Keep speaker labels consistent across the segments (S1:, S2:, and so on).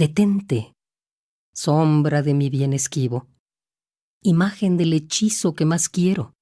S1: Detente, sombra de mi bien esquivo, imagen del hechizo que más quiero,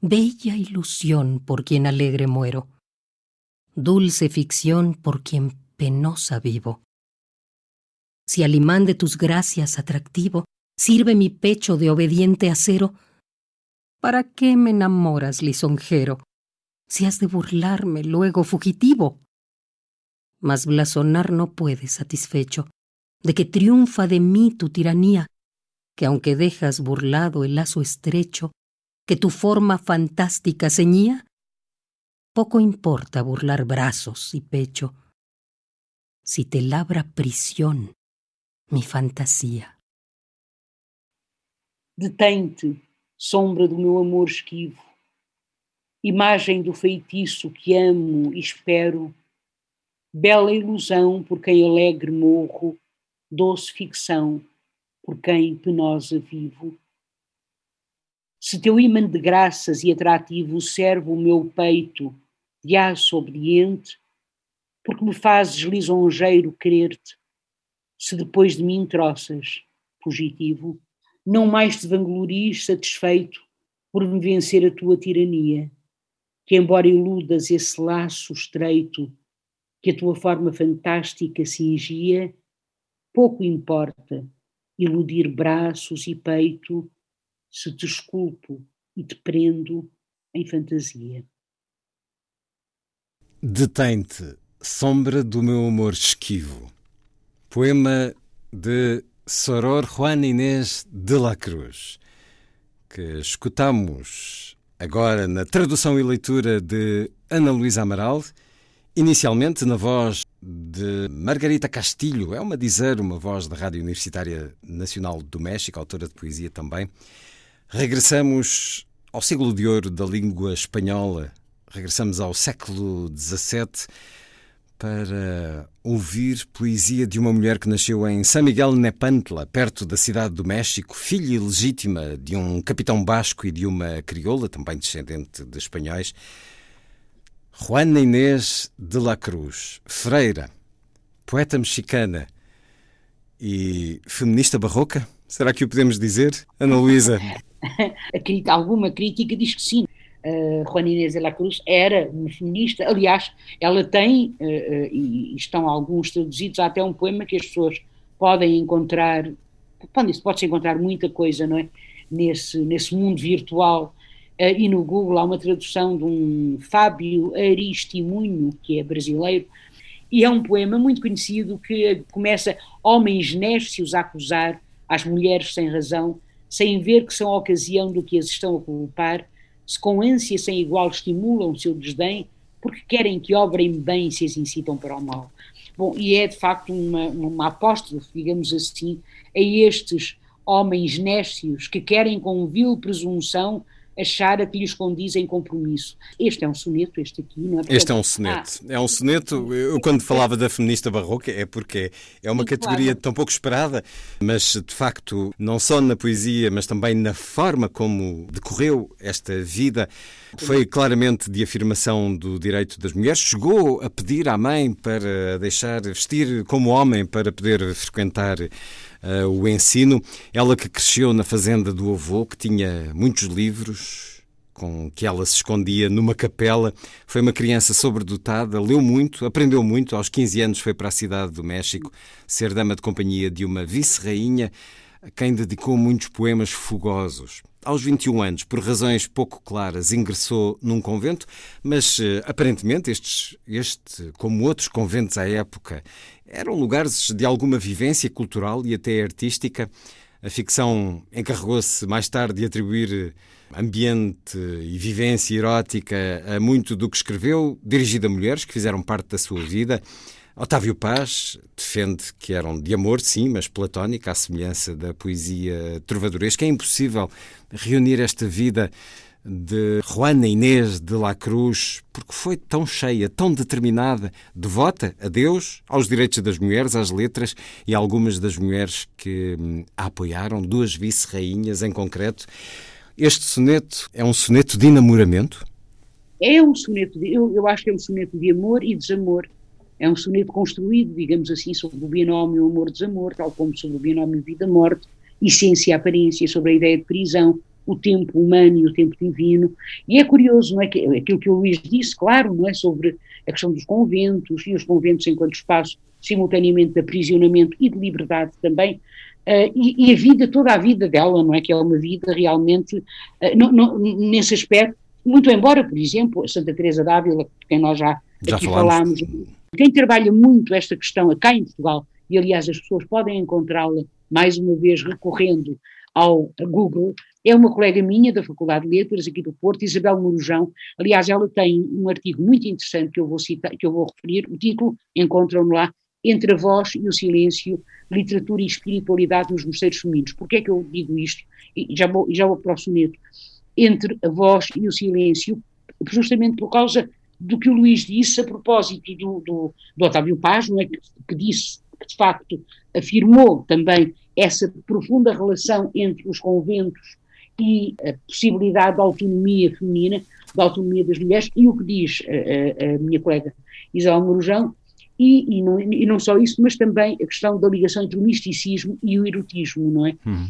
S1: bella ilusión por quien alegre muero, dulce ficción por quien penosa vivo. Si al imán de tus gracias atractivo sirve mi pecho de obediente acero, ¿para qué me enamoras, lisonjero, si has de burlarme luego fugitivo? Mas blasonar no puedes satisfecho de que triunfa de mí tu tiranía, que aunque dejas burlado el lazo estrecho que tu forma fantástica ceñía, poco importa burlar brazos y pecho, si te labra prisión mi fantasía.
S2: Detente, sombra do meu amor esquivo, imagem do feitiço que amo e espero bela ilusão por quem alegre morro, doce ficção por quem penosa vivo. Se teu imã de graças e atrativo serve o meu peito de aço obediente, porque me fazes lisonjeiro querer-te, se depois de mim troças, fugitivo, não mais te vanglories satisfeito por me vencer a tua tirania, que embora iludas esse laço estreito que a tua forma fantástica cingia, pouco importa iludir braços e peito se te esculpo e te prendo em fantasia.
S3: Detém-te, sombra do meu amor esquivo. Poema de Soror Juan Inês de la Cruz, que escutamos agora na tradução e leitura de Ana Luísa Amaral Inicialmente na voz de Margarita Castilho, é uma dizer, uma voz da Rádio Universitária Nacional do México, autora de poesia também. Regressamos ao século de ouro da língua espanhola, regressamos ao século XVII para ouvir poesia de uma mulher que nasceu em San Miguel Nepantla, perto da cidade do México, filha ilegítima de um capitão basco e de uma crioula, também descendente de espanhóis. Juana Inês de la Cruz, freira, poeta mexicana e feminista barroca? Será que o podemos dizer, Ana Luísa?
S2: Alguma crítica diz que sim. Uh, Juana Inês de la Cruz era uma feminista. Aliás, ela tem, uh, uh, e estão alguns traduzidos, há até um poema que as pessoas podem encontrar. Pode-se encontrar muita coisa, não é? Nesse, nesse mundo virtual e no Google há uma tradução de um Fábio Aristimunho, que é brasileiro, e é um poema muito conhecido que começa homens néscios a acusar as mulheres sem razão, sem ver que são a ocasião do que as estão a culpar, se com ânsia sem igual estimulam o seu desdém, porque querem que obrem bem se as incitam para o mal. Bom, e é de facto uma, uma aposta, digamos assim, a estes homens néscios que querem com vil presunção achar a que lhes condizem compromisso. Este é um soneto, este aqui, não é?
S3: Portanto, este é um soneto. Ah, é um soneto, eu quando falava da feminista barroca é porque é uma categoria claro. tão pouco esperada, mas de facto, não só na poesia, mas também na forma como decorreu esta vida, foi claramente de afirmação do direito das mulheres. Chegou a pedir à mãe para deixar vestir como homem para poder frequentar uh, o ensino. Ela que cresceu na fazenda do avô, que tinha muitos livros, com que ela se escondia numa capela. Foi uma criança sobredotada, leu muito, aprendeu muito. Aos 15 anos foi para a cidade do México ser dama de companhia de uma vice-rainha a quem dedicou muitos poemas fogosos. Aos 21 anos, por razões pouco claras, ingressou num convento, mas eh, aparentemente estes, este, como outros conventos à época, eram lugares de alguma vivência cultural e até artística. A ficção encarregou-se mais tarde de atribuir ambiente e vivência erótica a muito do que escreveu, dirigido a mulheres que fizeram parte da sua vida. Otávio Paz defende que eram de amor, sim, mas platónica, à semelhança da poesia trovadoresca. É impossível reunir esta vida de Juana Inês de la Cruz, porque foi tão cheia, tão determinada, devota a Deus, aos direitos das mulheres, às letras e algumas das mulheres que hum, a apoiaram, duas vice-rainhas em concreto. Este soneto é um soneto de enamoramento?
S2: É um soneto, de, eu, eu acho que é um soneto de amor e desamor. É um soneto construído, digamos assim, sobre o binómio amor-desamor, tal como sobre o binómio vida-morte, essência e aparência, sobre a ideia de prisão, o tempo humano e o tempo divino. E é curioso, não é? Que, aquilo que o Luís disse, claro, não é? Sobre a questão dos conventos e os conventos enquanto espaço simultaneamente de aprisionamento e de liberdade também. Uh, e, e, a vida, toda a vida dela, não é? Que é uma vida realmente, uh, não, não, nesse aspecto, muito embora, por exemplo, a Santa Teresa d'Ávila, de quem nós já, já aqui falámos, quem trabalha muito esta questão cá em Portugal, e aliás as pessoas podem encontrá-la mais uma vez recorrendo ao Google, é uma colega minha da Faculdade de Letras aqui do Porto, Isabel Morujão. Aliás, ela tem um artigo muito interessante que eu vou citar, que eu vou referir. O título encontram-no lá Entre a Voz e o Silêncio, Literatura e Espiritualidade nos Mosteiros Femininos. Porquê é que eu digo isto? E já vou, já vou para o soneto. Entre a voz e o silêncio, justamente por causa do que o Luís disse a propósito do, do, do Otávio Paz, não é? que, que disse, que de facto afirmou também essa profunda relação entre os conventos e a possibilidade da autonomia feminina, da autonomia das mulheres, e o que diz a, a, a minha colega Isabel Morujão, e, e, não, e, não, só isso, mas também a questão da ligação entre o misticismo e o erotismo, não é? Uhum.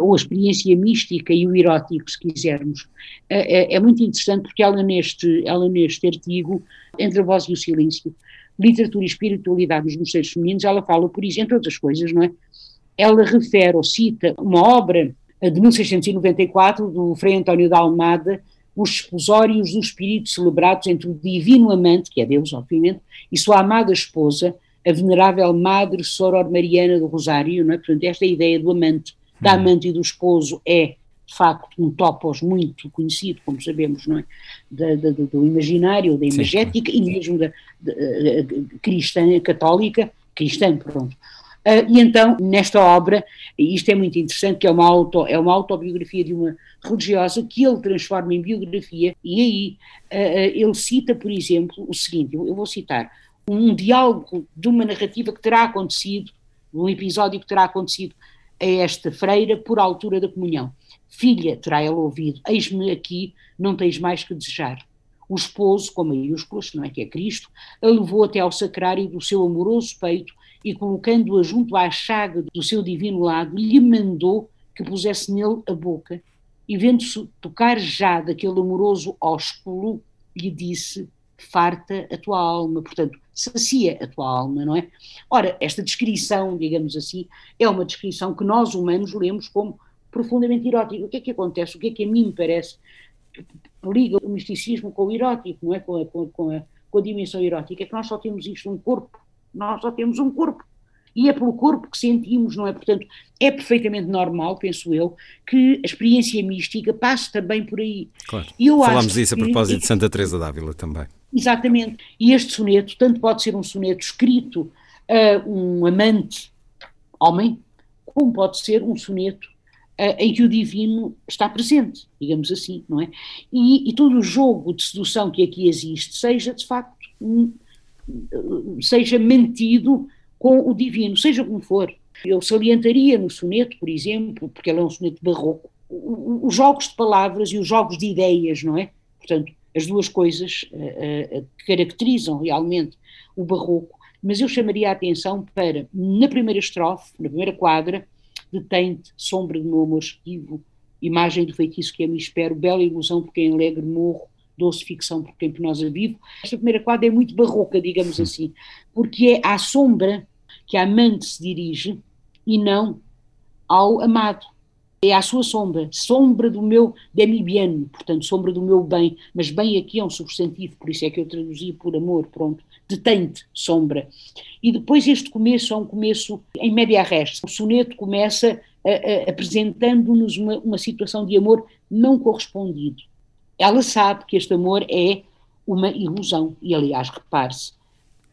S2: Ou a experiência mística e o erótico, se quisermos. É, é, muito interessante porque ela neste, ela neste artigo, Entre a Voz e o Silêncio, Literatura e Espiritualidade dos Mosteiros Femininos, ela fala, por exemplo, outras coisas, não é? Ela refere ou cita uma obra de 1694 do Frei António da Almada, os esposórios do espírito celebrados entre o divino amante, que é Deus, obviamente, e sua amada esposa, a venerável Madre Soror Mariana do Rosário, não é? Portanto, esta ideia do amante, da amante e do esposo é, de facto, um topos muito conhecido, como sabemos, não é? Da, da, do imaginário, da imagética Sim. e mesmo da, da, da cristã, católica, cristã, pronto. Uh, e então, nesta obra, isto é muito interessante, que é uma, auto, é uma autobiografia de uma religiosa que ele transforma em biografia, e aí uh, ele cita, por exemplo, o seguinte: eu, eu vou citar um diálogo de uma narrativa que terá acontecido, um episódio que terá acontecido a esta freira por altura da comunhão. Filha, terá ela ouvido, eis-me aqui, não tens mais que desejar. O esposo, com maiúsculas, não é que é Cristo, a levou até ao sacrário do seu amoroso peito e, colocando-a junto à chaga do seu divino lado, lhe mandou que pusesse nele a boca e, vendo-se tocar já daquele amoroso ósculo, lhe disse: Farta a tua alma, portanto, sacia a tua alma, não é? Ora, esta descrição, digamos assim, é uma descrição que nós humanos lemos como profundamente erótica. O que é que acontece? O que é que a mim me parece que liga o misticismo com o erótico, não é? Com a, com a, com a dimensão erótica? É que nós só temos isto num corpo nós só temos um corpo. E é pelo corpo que sentimos, não é? Portanto, é perfeitamente normal, penso eu, que a experiência mística passe também por aí.
S3: Claro. Eu Falámos disso que, a propósito de Santa Teresa d'Ávila também.
S2: Exatamente. E este soneto, tanto pode ser um soneto escrito a um amante homem, como pode ser um soneto em que o divino está presente, digamos assim, não é? E, e todo o jogo de sedução que aqui existe seja, de facto, um, seja mantido com o divino, seja como for. Eu salientaria no soneto, por exemplo, porque ele é um soneto barroco, os jogos de palavras e os jogos de ideias, não é? Portanto, as duas coisas uh, uh, caracterizam realmente o barroco, mas eu chamaria a atenção para, na primeira estrofe, na primeira quadra, detente, sombra do meu amor esquivo, imagem do feitiço que eu me espero, bela ilusão por quem alegre morro, doce ficção por quem nós a vive. Esta primeira quadra é muito barroca, digamos assim, porque é à sombra que a amante se dirige e não ao amado. É à sua sombra, sombra do meu demi bien, portanto, sombra do meu bem, mas bem aqui é um substantivo, por isso é que eu traduzi por amor, pronto, detente, sombra. E depois este começo é um começo em média res. O soneto começa apresentando-nos uma, uma situação de amor não correspondido. Ela sabe que este amor é uma ilusão, e aliás, repare-se,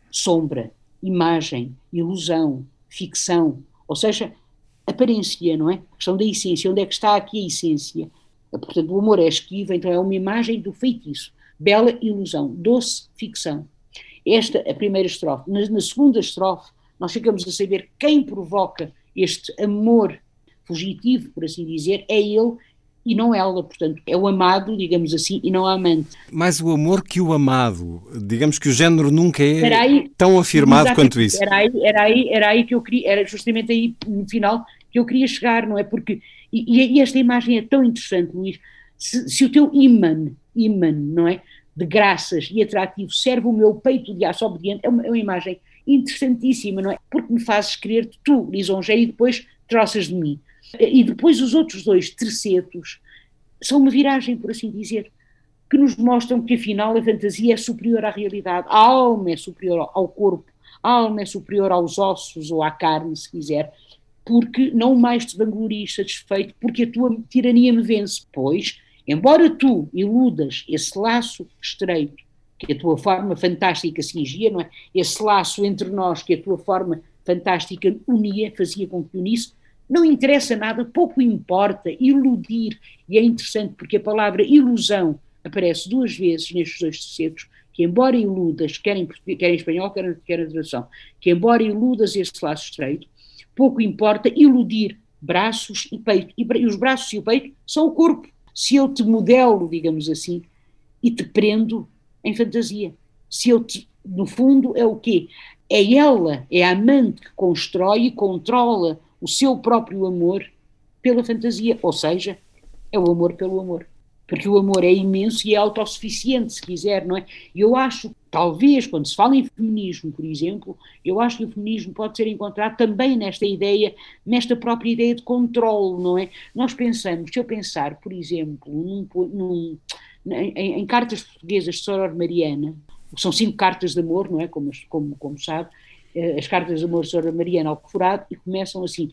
S2: sombra, imagem, ilusão, ficção, ou seja, aparência, não é? A questão da essência, onde é que está aqui a essência? Portanto, o amor é esquivo, então é uma imagem do feitiço, bela ilusão, doce ficção. Esta é a primeira estrofe. Na, na segunda estrofe, nós ficamos a saber quem provoca este amor fugitivo, por assim dizer, é ele e não ela, portanto, é o amado, digamos assim, e não a amante.
S3: Mais o amor que o amado, digamos que o género nunca é aí, tão afirmado quanto isso.
S2: Era aí, era aí, era aí que eu queria, era justamente aí no final que eu queria chegar, não é? Porque, e, e esta imagem é tão interessante, Luís, se, se o teu imã, imã, não é? De graças e atrativo serve o meu peito de aço obediente, é uma, é uma imagem interessantíssima, não é? Porque me fazes querer tu, lisonjeia, e depois troças de mim. E depois os outros dois tercetos são uma viragem, por assim dizer, que nos mostram que afinal a fantasia é superior à realidade, a alma é superior ao corpo, a alma é superior aos ossos ou à carne, se quiser, porque não mais te vanglories satisfeito, porque a tua tirania me vence, pois, embora tu iludas esse laço estreito que a tua forma fantástica cingia, não é? Esse laço entre nós que a tua forma fantástica unia, fazia com que unisse, não interessa nada, pouco importa iludir, e é interessante porque a palavra ilusão aparece duas vezes nestes dois terceiros, que embora iludas, quer em, quer em espanhol, quer, quer tradução, que embora iludas esse laço estreito, pouco importa iludir braços e peito, e, e os braços e o peito são o corpo. Se eu te modelo, digamos assim, e te prendo em fantasia, se eu te, no fundo é o quê? É ela, é a amante que constrói e controla o seu próprio amor pela fantasia, ou seja, é o amor pelo amor. Porque o amor é imenso e é autossuficiente, se quiser, não é? E eu acho, talvez, quando se fala em feminismo, por exemplo, eu acho que o feminismo pode ser encontrado também nesta ideia, nesta própria ideia de controle, não é? Nós pensamos, se eu pensar, por exemplo, num, num, em, em, cartas portuguesas de Soror Mariana, são cinco cartas de amor, não é? Como, como, como sabe, as cartas de amor de Sra. Mariana Alcoforado e começam assim: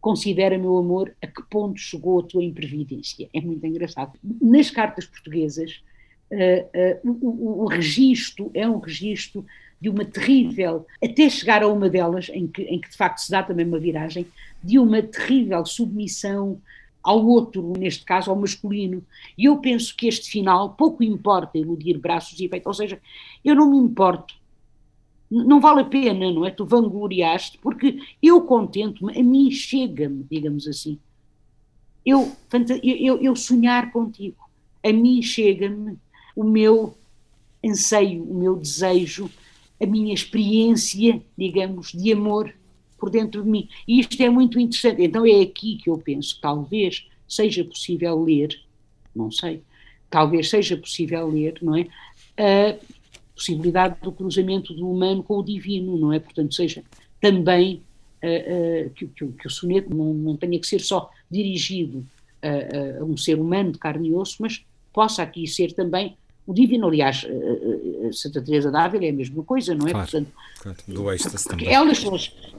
S2: Considera, meu amor, a que ponto chegou a tua imprevidência. É muito engraçado. Nas cartas portuguesas, uh, uh, o, o, o registro é um registro de uma terrível, até chegar a uma delas, em que, em que de facto se dá também uma viragem, de uma terrível submissão ao outro, neste caso ao masculino. E eu penso que este final, pouco importa iludir braços e peito, ou seja, eu não me importo não vale a pena, não é? Tu vangloriaste, porque eu contento-me, a mim chega-me, digamos assim. Eu, eu, eu sonhar contigo, a mim chega-me o meu anseio, o meu desejo, a minha experiência, digamos, de amor por dentro de mim. E isto é muito interessante. Então é aqui que eu penso, talvez seja possível ler, não sei, talvez seja possível ler, não é? Uh, possibilidade do cruzamento do humano com o divino, não é? Portanto, seja também uh, uh, que, que, que, o soneto não, não, tenha que ser só dirigido a, a, um ser humano de carne e osso, mas possa aqui ser também o divino. Aliás, Santa Teresa d'Ávila é a mesma coisa, não é?
S3: Claro, portanto, claro, do êxtase também.
S2: Ela,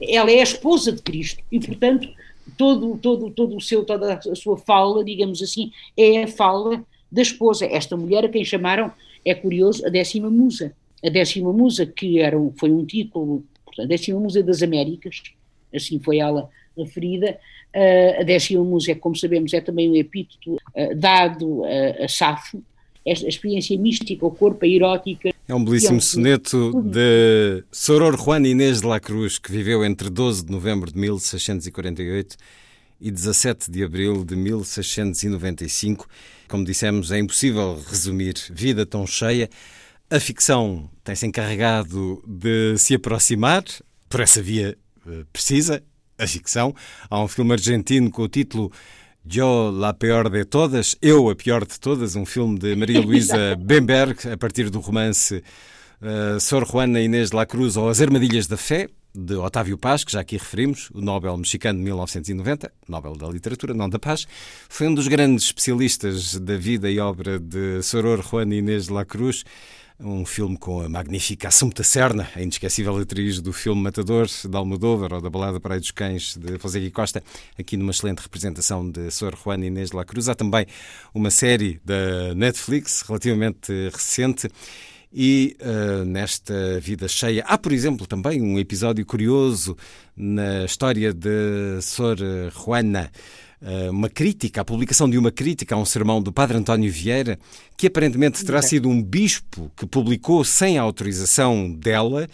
S2: ela é a esposa de Cristo e, portanto, todo, todo, todo o seu, toda a sua fala, digamos assim, é a fala da esposa. Esta mulher a quem chamaram é curioso, a décima musa. A décima musa, que era um, foi um título, portanto, a décima musa das Américas, assim foi ela referida, uh, a décima musa, é, como sabemos, é também um epíteto uh, dado uh, a Safo, esta experiência mística, o corpo, a erótica.
S3: É um belíssimo é um... soneto de Soror Juan Inês de la Cruz, que viveu entre 12 de novembro de 1648 e 17 de abril de 1695. Como dissemos, é impossível resumir vida tão cheia. A ficção tem-se encarregado de se aproximar por essa via eh, precisa, a ficção. Há um filme argentino com o título Yo la peor de todas, Eu a pior de todas, um filme de Maria Luísa Bemberg, a partir do romance uh, Sor Juana Inês de la Cruz ou As Armadilhas da Fé, de Otávio Paz, que já aqui referimos, o Nobel mexicano de 1990, Nobel da Literatura, não da Paz, foi um dos grandes especialistas da vida e obra de Soror Juan Inês de la Cruz. um filme com a magnífica Assumpta Serna, a inesquecível atriz do filme Matador, de Almodóvar, ou da Balada Praia dos Cães, de e Costa, aqui numa excelente representação de Sor Juana Inês de la Cruz. Há também uma série da Netflix, relativamente recente, e uh, nesta vida cheia há, por exemplo, também um episódio curioso na história de Sor Juana, uh, uma crítica, a publicação de uma crítica a um sermão do Padre António Vieira, que aparentemente terá sido um bispo que publicou sem autorização dela.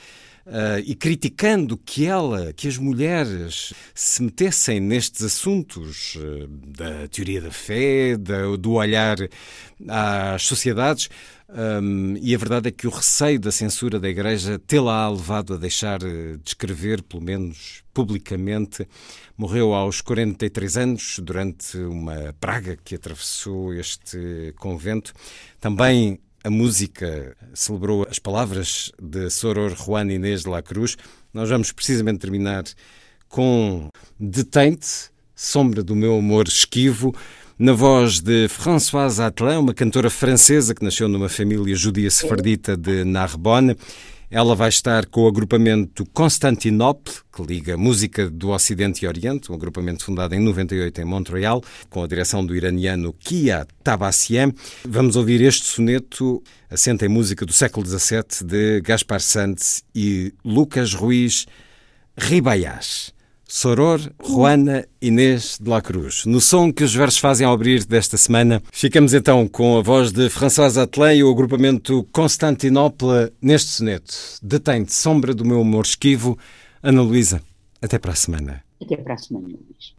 S3: Uh, e criticando que ela, que as mulheres se metessem nestes assuntos uh, da teoria da fé, da, do olhar às sociedades, um, e a verdade é que o receio da censura da Igreja tê-la levado a deixar de escrever, pelo menos publicamente. Morreu aos 43 anos durante uma praga que atravessou este convento. Também a música celebrou as palavras de Soror Juan Inês de la Cruz. Nós vamos precisamente terminar com Detente, Sombra do Meu Amor Esquivo, na voz de Françoise Atlan, uma cantora francesa que nasceu numa família judia sefardita de Narbonne. Ela vai estar com o agrupamento Constantinople, que liga música do Ocidente e Oriente, um agrupamento fundado em 98 em Montreal, com a direção do iraniano Kia Tabassiem. Vamos ouvir este soneto, assente em música do século XVII, de Gaspar Santos e Lucas Ruiz Ribaiás. Soror, Juana, Inês de la Cruz. No som que os versos fazem ao abrir desta semana, ficamos então com a voz de François Atlan e o agrupamento Constantinopla neste soneto. Detém-te, sombra do meu amor esquivo. Ana Luísa, até para a semana.
S2: Até para a semana, Luís.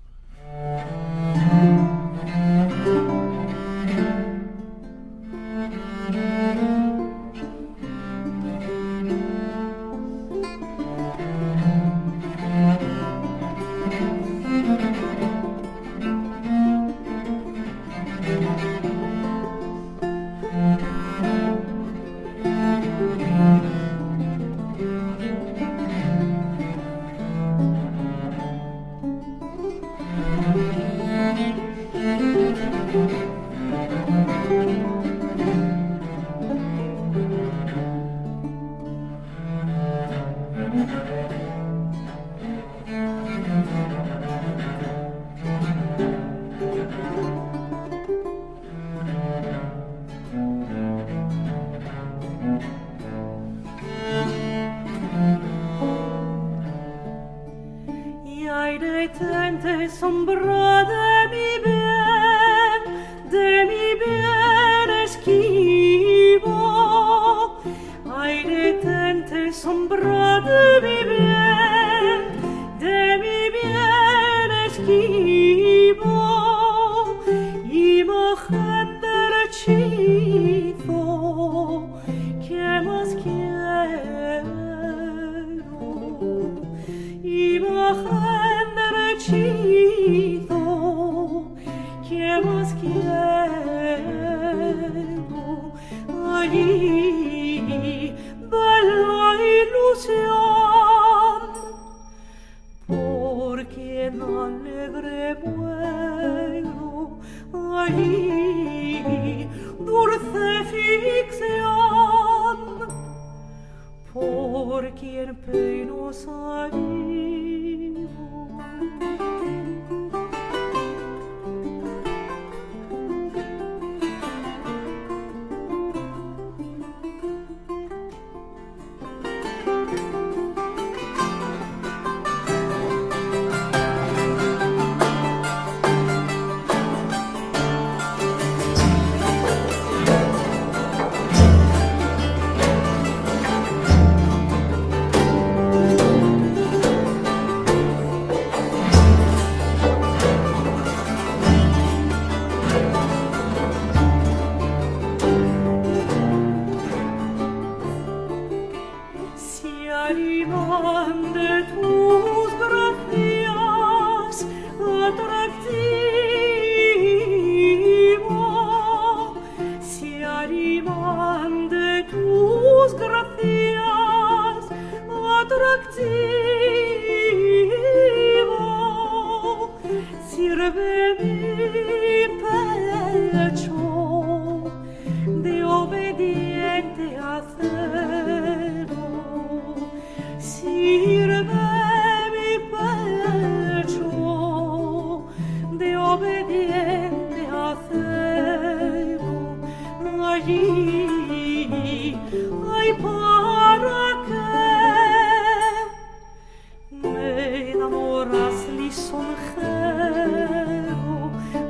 S4: De obediente hacer.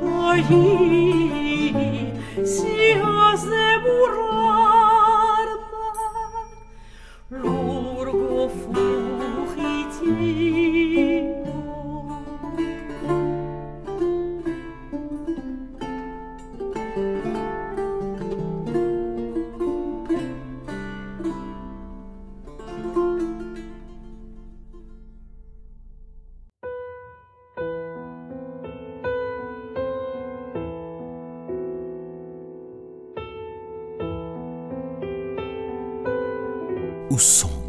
S4: O